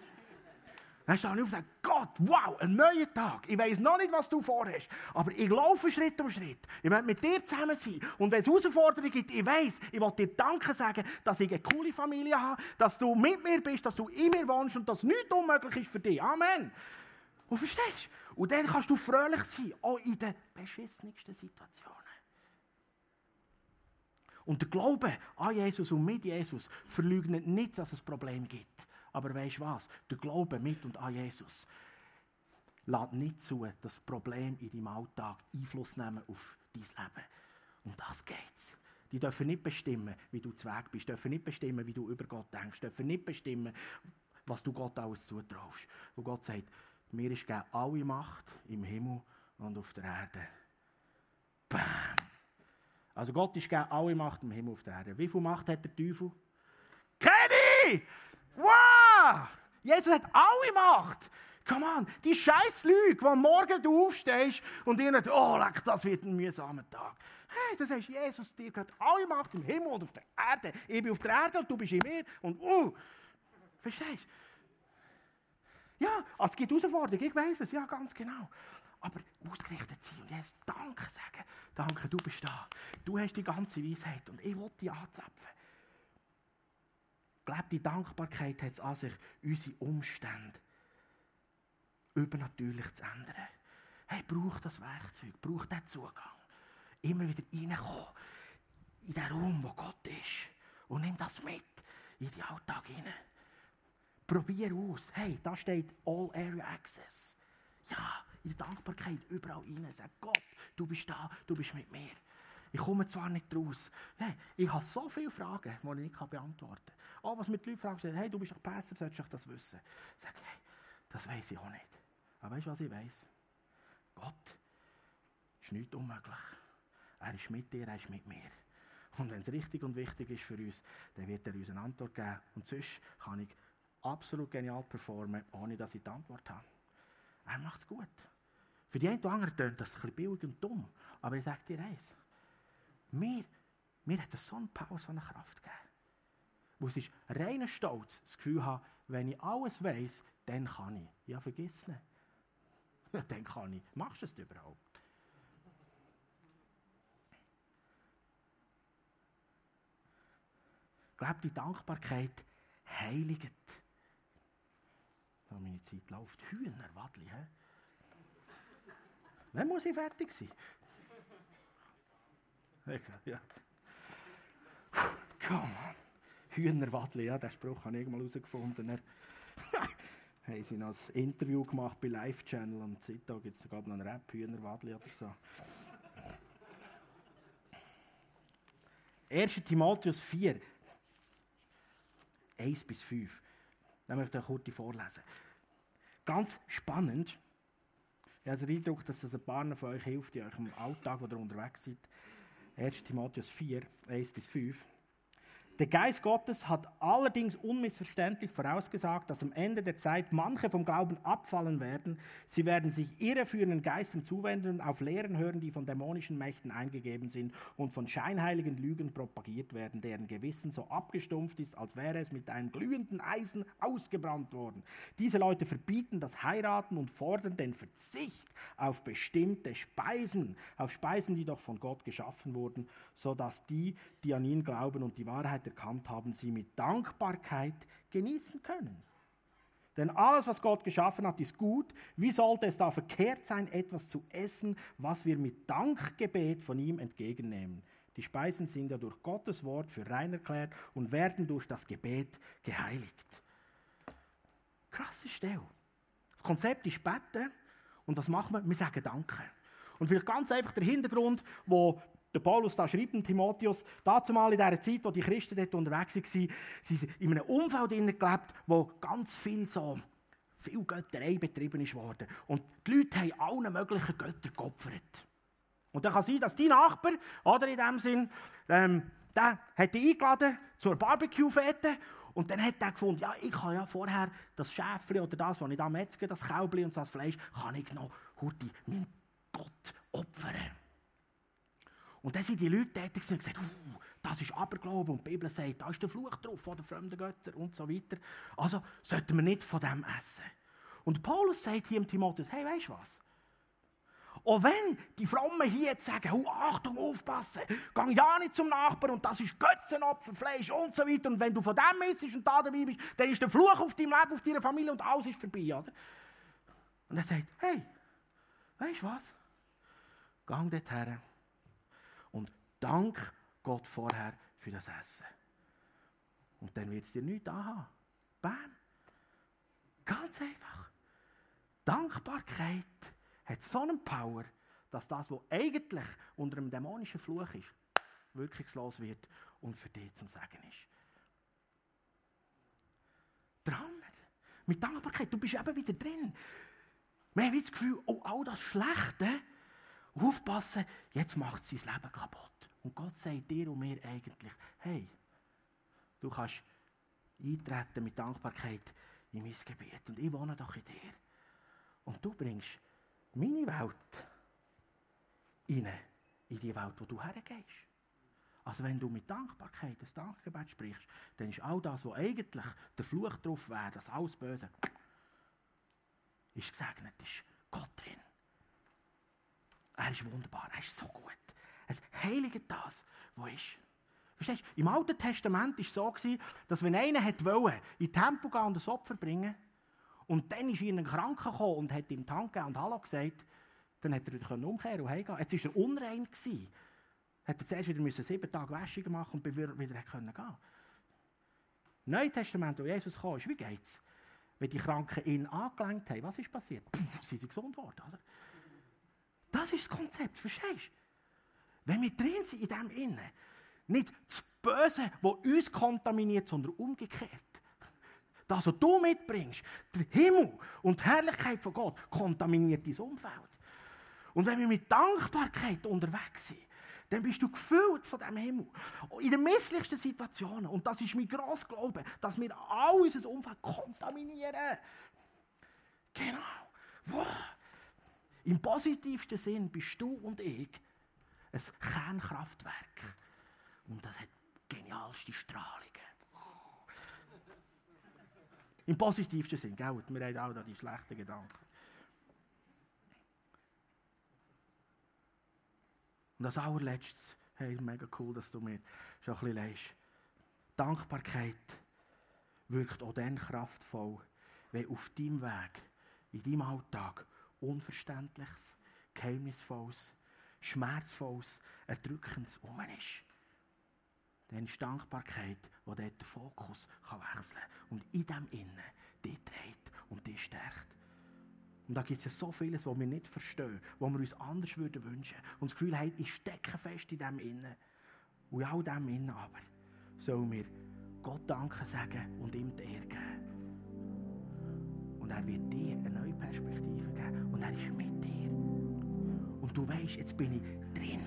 Dann stehe ich auf und sage, Gott, wow, ein neuer Tag. Ich weiß noch nicht, was du vorhast, aber ich laufe Schritt um Schritt. Ich möchte mit dir zusammen sein. Und wenn es Herausforderungen gibt, ich weiß, ich will dir Danke sagen, dass ich eine coole Familie habe, dass du mit mir bist, dass du in mir wohnst und dass nichts unmöglich ist für dich. Amen. Und verstehst du? Und dann kannst du fröhlich sein, auch in den beschissensten Situationen. Und der Glaube an Jesus und mit Jesus verleugnet nicht, dass es Problem gibt. Aber weißt du was? Der Glaube mit und an Jesus lässt nicht zu, dass Probleme in deinem Alltag Einfluss nehmen auf dein Leben. Um das geht's. Die dürfen nicht bestimmen, wie du Weg bist, dürfen nicht bestimmen, wie du über Gott denkst, dürfen nicht bestimmen, was du Gott alles zutraust. Wo Gott sagt, mir ist gegeben alle Macht im Himmel und auf der Erde. Bam! Also Gott ist gegeben alle Macht im Himmel und auf der Erde. Wie viel Macht hat der Teufel? Kenny! Wow! Jesus hat alle Macht. Come on, die scheiß Lüge, wo morgen du aufstehst und dir nicht, oh, leck, das wird ein mühsamer Tag. Hey, das heißt, Jesus, dir gehört alle Macht im Himmel und auf der Erde. Ich bin auf der Erde und du bist in mir. Und, uh, verstehst du? Ja, also es gibt Herausforderungen, ich weiß es, ja, ganz genau. Aber ausgerichtet sein und Jesus Danke sagen. Danke, du bist da. Du hast die ganze Weisheit und ich will dich anzapfen. Die Dankbarkeit hat es an sich, unsere Umstände übernatürlich zu ändern. Hey, brauch das Werkzeug, brauch den Zugang. Immer wieder reinkommen in den Raum, wo Gott ist. Und nimm das mit in den Alltag hinein. Probier aus. Hey, da steht All Area Access. Ja, in der Dankbarkeit überall rein. Sag Gott, du bist da, du bist mit mir. Ich komme zwar nicht raus. Hey, ich habe so viele Fragen, die ich nicht beantworten kann. Oh, was mit Leuten fragen, hey, du bist doch Pastor, solltest du das wissen? Sag, hey, das weiß ich auch nicht. Aber weißt du, was ich weiß? Gott ist nicht unmöglich. Er ist mit dir, er ist mit mir. Und wenn es richtig und wichtig ist für uns, dann wird er uns eine Antwort geben. Und sonst kann ich absolut genial performen, ohne dass ich die Antwort habe. Er macht es gut. Für die einen oder anderen tönt das ein bisschen billig und dumm. Aber ich sage dir eins. Mir, mir hat so eine Power, so eine Kraft gegeben. Wo es ist reiner Stolz, das Gefühl habe, wenn ich alles weiß, dann kann ich. Ja, vergiss nicht. dann kann ich. Machst du es überhaupt? Ich glaube, die Dankbarkeit heiligt. So, meine Zeit läuft. Hühner, Wadli? Wann muss ich fertig sein? Ja. Come on. Hühnerwadli, ja, den Spruch habe ich irgendwann herausgefunden haben sie noch ein Interview gemacht bei Live Channel und seitdem gibt es sogar noch einen Rap, Hühnerwadli oder so. 1. Timotheus 4, 1 bis 5. Da möchte ich kurz vorlesen. Ganz spannend. Ich habe den Eindruck, dass das ein paar von euch hilft in eurem Alltag, wo ihr unterwegs seid. 1. Timotheus 4, 1 bis 5. Der Geist Gottes hat allerdings unmissverständlich vorausgesagt, dass am Ende der Zeit manche vom Glauben abfallen werden. Sie werden sich irreführenden Geistern zuwenden und auf Lehren hören, die von dämonischen Mächten eingegeben sind und von scheinheiligen Lügen propagiert werden, deren Gewissen so abgestumpft ist, als wäre es mit einem glühenden Eisen ausgebrannt worden. Diese Leute verbieten das Heiraten und fordern den Verzicht auf bestimmte Speisen, auf Speisen, die doch von Gott geschaffen wurden, so dass die, die an ihn glauben und die Wahrheit Wahrheit erkannt haben, sie mit Dankbarkeit genießen können. Denn alles, was Gott geschaffen hat, ist gut. Wie sollte es da verkehrt sein, etwas zu essen, was wir mit Dankgebet von ihm entgegennehmen? Die Speisen sind ja durch Gottes Wort für rein erklärt und werden durch das Gebet geheiligt. Krasse Stelle. Das Konzept ist beten und was machen wir? Wir sagen Danke. Und vielleicht ganz einfach der Hintergrund, wo der Paulus da schreibt in Timotheus, dazu mal in dieser Zeit, wo die Christen dort unterwegs waren, sie in einem Umfeld gelebt, wo ganz viel so viel Götterei betrieben ist worden. Und die Leute haben allen möglichen Göttern geopfert. Und dann kann sein, dass die Nachbar, oder in dem Sinn, ähm, der hat die eingeladen zur Barbecue-Fete und dann hat er gefunden, ja, ich kann ja vorher das Schäfli oder das, was ich da metzge, das Kälbli und das Fleisch, kann ich noch heute meinem Gott opfern. Und dann sind die Leute tätig und gesagt, uh, das ist Aberglaube und die Bibel sagt, da ist der Fluch drauf von den fremden Göttern und so weiter. Also sollten wir nicht von dem essen. Und Paulus sagt hier im Timotheus, hey, weißt du was? Auch wenn die Frommen hier jetzt sagen, oh, Achtung, aufpassen, geh ja nicht zum Nachbarn und das ist Götzenopfer, Fleisch und so weiter. Und wenn du von dem isst und da dabei bist, dann ist der Fluch auf deinem Leben, auf deiner Familie und alles ist vorbei, oder? Und er sagt, hey, weißt du was? Geh dorthin Dank Gott vorher für das Essen. Und dann wird es dir nichts anhaben. Bam. Ganz einfach. Dankbarkeit hat so eine Power, dass das, was eigentlich unter einem dämonischen Fluch ist, wirkungslos wird und für dich zum Sagen ist. Hammer. Mit Dankbarkeit, du bist eben wieder drin. Wir haben das Gefühl, oh, all das Schlechte, aufpassen, jetzt macht sein Leben kaputt. Und Gott sagt dir und mir eigentlich, hey, du kannst eintreten mit Dankbarkeit in mein Gebiet und ich wohne doch in dir. Und du bringst meine Welt rein, in die Welt, wo du hergehst. Also wenn du mit Dankbarkeit das Dankgebet sprichst, dann ist all das, was eigentlich der Fluch drauf wäre, das alles Böse, ist gesegnet, ist Gott drin. Er ist wunderbar, er ist so gut. Es heiligt das, was ist. Verstehst du? Im Alten Testament war es so, dass wenn einer wollte, in den Tempel gehen und ein Opfer bringen, und dann ist ein Kranker gekommen und hat ihm Dank und Hallo gesagt, dann hat er umkehren und heimgehen. Jetzt war er unrein. Gewesen. Hat er zuerst wieder sieben Tage Wäschung machen und wieder gehen können. Im Neuen Testament, wo Jesus kam, ist, wie es? Wenn die Kranken ihn angelenkt haben, was ist passiert? Pff, sind sie gesund geworden, oder? Das ist das Konzept, verstehst du? Wenn wir drin sind in dem Innen, nicht das Böse, das uns kontaminiert, sondern umgekehrt. Das, was du mitbringst, der Himmel und die Herrlichkeit von Gott, kontaminiert dein Umfeld. Und wenn wir mit Dankbarkeit unterwegs sind, dann bist du gefüllt von dem Himmel. In den misslichsten Situationen. Und das ist mein grosser Glaube, dass wir all unser Umfeld kontaminieren. Genau. Wow. Im positivsten Sinn bist du und ich ein Kernkraftwerk. Und das hat genialste Strahlungen. Im positivsten Sinn, gell? Wir haben auch da die schlechten Gedanken. Und als allerletztes, hey, mega cool, dass du mir schon ein bisschen leist. Dankbarkeit wirkt auch dann kraftvoll, wenn auf deinem Weg, in deinem Alltag, Unverständliches, Geheimnisvolles, Schmerzvolles, Erdrückendes um ist. Dann ist Dankbarkeit, die dort den Fokus kann wechseln kann und in dem Innen dich dreht und dich stärkt. Und da gibt es ja so vieles, was wir nicht verstehen, was wir uns anders würden wünschen. Und das Gefühl haben, ich stecke fest in dem Innen. Und in all dem Innen aber sollen wir Gott Danke sagen und ihm die Ehre geben. Und er wird dir eine neue Perspektive geben. Und er ist mit. Und du weißt, jetzt bin ich drin.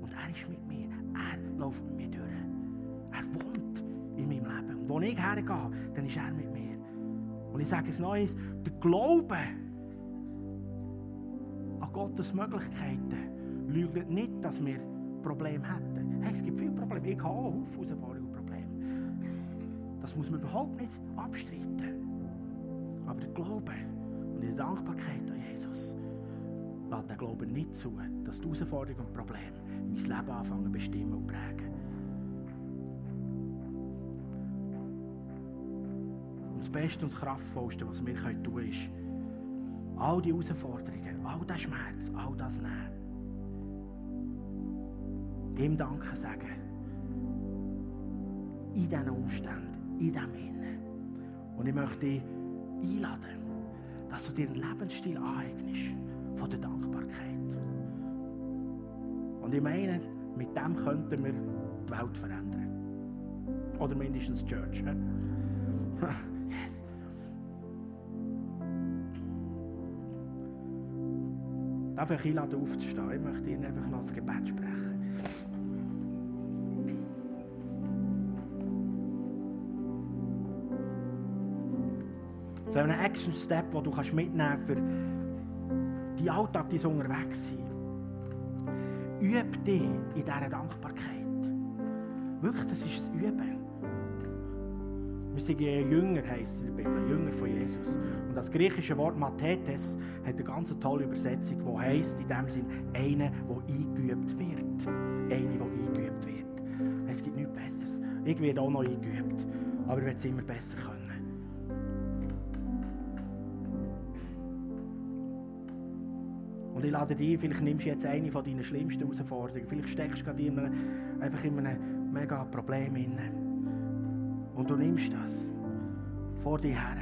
Und er ist mit mir. Er läuft mit mir durch. Er wohnt in meinem Leben. Und wo ich hergehe, dann ist er mit mir. Und ich sage es Neues, der Glaube an Gottes Möglichkeiten lügt nicht, dass wir Probleme hätten. Hey, es gibt viele Probleme. Ich habe auch Herausforderungen und Probleme. Das muss man überhaupt nicht abstreiten. Aber der Glaube und die Dankbarkeit an Jesus lässt den Glauben nicht zu, dass die Herausforderungen und Probleme mein Leben anfangen bestimmen und prägen. Und das Beste und das Kraftvollste, was wir tun können, ist, all die Herausforderungen, all das Schmerz, all das Nehmen, ihm Danke sagen. In diesen Umständen, in diesem Innen. Und ich möchte dich einladen, dass du dir einen Lebensstil aneignest von der Dankbarkeit. Und ich meine, mit dem könnten wir die Welt verändern. Oder mindestens die Church. Yes. Darf ich einladen aufzustehen? Ich möchte Ihnen einfach noch das Gebet sprechen. So einen Action Step, den du mitnehmen kannst die Alltag, die unterwegs sind. Übe dich in dieser Dankbarkeit. Wirklich, das ist ein Üben. Wir sind Jünger, heisst es in der Bibel, Jünger von Jesus. Und das griechische Wort Mathetes hat eine ganz tolle Übersetzung, die heisst in dem Sinn, einer, der eingeübt wird. Einer, der eingeübt wird. Es gibt nichts Besseres. Ich werde auch noch eingeübt, aber ich werde es immer besser können. Und ich lade dich vielleicht nimmst du jetzt eine von deinen schlimmsten Herausforderungen. Vielleicht steckst du gerade in einem, einfach in einem mega Problem inne. Und du nimmst das vor dir her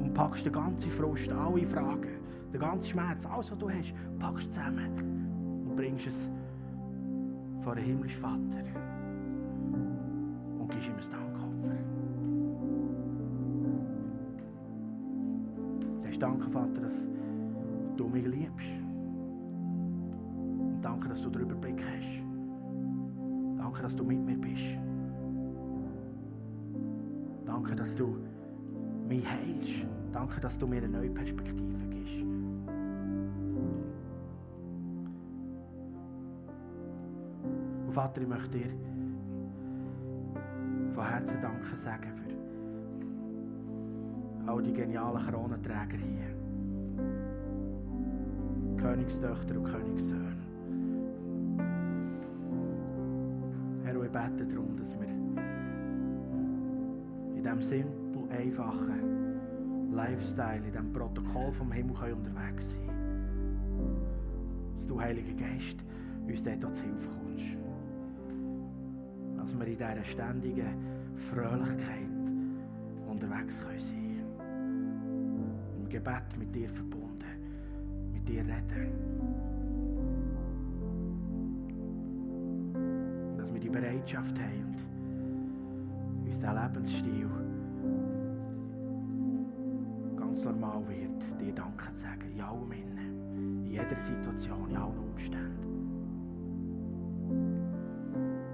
und packst den ganzen Frust, alle Fragen, den ganzen Schmerz, alles, was du hast, packst zusammen und bringst es vor den himmlischen Vater und gibst ihm ein Dankopfer. Sagst, danke Vater, dass du mich liebst. Dass du den Überblick hast. Danke, dass du mit mir bist. Danke, dass du mich heilst. Danke, dass du mir eine neue Perspektive gibst. Und Vater, ich möchte dir von Herzen Danke sagen für all die genialen Kronenträger hier. Königstöchter und Königssöhne. Herr, ich bete darum, dass wir in diesem simpel, einfachen Lifestyle, in diesem Protokoll vom Himmel unterwegs sein können. Dass du, Heiliger Geist, uns dort zu Hilfe kommst. Dass wir in dieser ständigen Fröhlichkeit unterwegs sein können. Im Gebet mit dir verbunden mit dir reden. Bereitschaft haben und uns dieser Lebensstil ganz normal wird, dir Danke zu sagen, in allem in jeder Situation, in allen Umständen.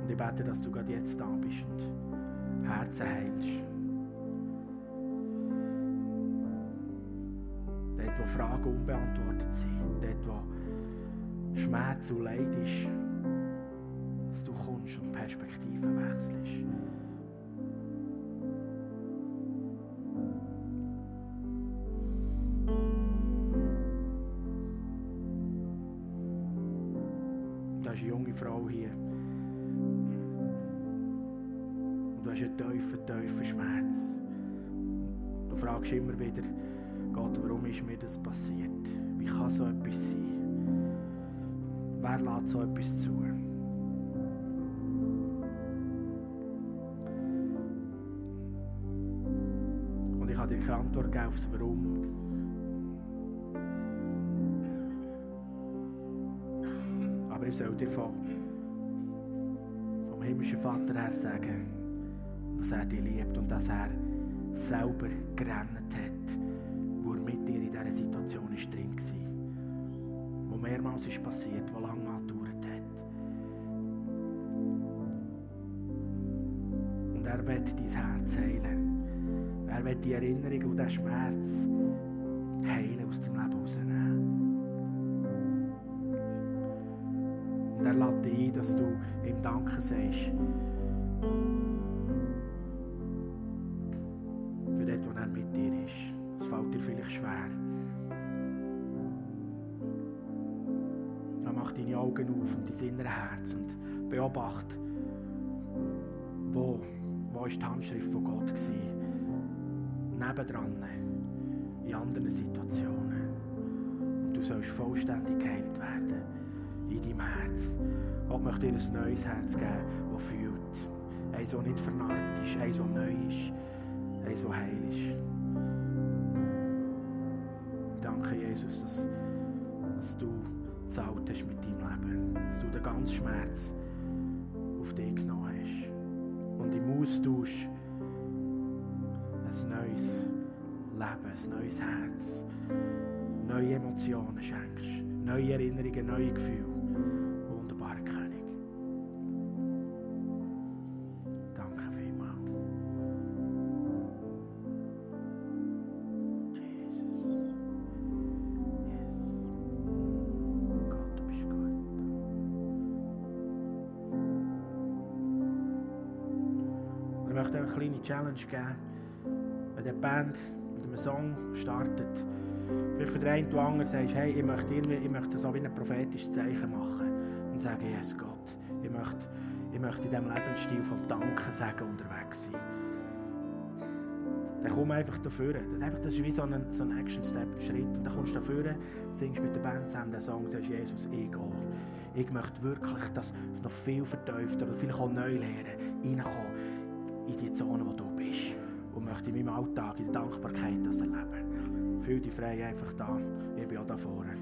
Und ich bete, dass du gerade jetzt da bist und Herzen heilst. Dort, wo Fragen unbeantwortet sind, dort, wo Schmerz und Leid ist, kommst und Perspektiven wechselst. Da ist eine junge Frau hier. Und du hast einen tiefen, tiefen Schmerz. Du fragst immer wieder, Gott, warum ist mir das passiert? Wie kann so etwas sein? Wer lässt so etwas zu? Keine Antwort gegeben auf Warum. Aber ich soll dir vom, vom himmlischen Vater her sagen, dass er dich liebt und dass er selber gerannt hat wo er mit dir in dieser Situation ist drin war. Wo mehrmals ist passiert, wo lange angedauert hat. Und er wird dein Herz heilen. Er wird die Erinnerung und den Schmerz heilen aus dem Leben rausnehmen. Und er lädt dich ein, dass du ihm Danke sagst. Für das, was er mit dir ist. Es fällt dir vielleicht schwer. Dann mach deine Augen auf und dein inneres Herz und beobachte, wo, wo ist die Handschrift von Gott gewesen. Nebendran, in anderen Situationen. Und du sollst vollständig geheilt werden in deinem Herz. Gott möchte dir ein neues Herz geben, das fühlt. Eins, das nicht vernarbt ist, eins, das neu ist, eins, das heil ist. Danke, Jesus, dass, dass du gezahlt hast mit deinem Leben. Dass du den ganzen Schmerz auf dich genommen hast. Und im Austausch ein neues Leben, ein neues Herz, neue Emotionen schenkst, neue Erinnerungen, neue Gefühle. Wunderbarer König. Danke vielmals. Jesus. Yes. Gott, du bist gut. Ich möchte eine kleine Challenge geben der Band mit einem Song startet. Vielleicht für den einen oder anderen sagst hey, ich möchte, irgendwie, ich möchte das auch wie ein prophetisches Zeichen machen und sagen, yes Gott, ich möchte, ich möchte in diesem Lebensstil vom Danken sagen unterwegs sein. Dann komm einfach dafür. Das ist wie so ein, so ein Action-Step-Schritt. Dann kommst du dafür, singst mit der Band zusammen den Song und sagst, Jesus, ich auch. Ich möchte wirklich, dass noch viel verteufter oder vielleicht auch neu lernen, reinkommen in die Zone, die du möchte in meinem Alltag, in der Dankbarkeit das erleben. Fühl dich frei einfach da. Ich bin auch da vorne.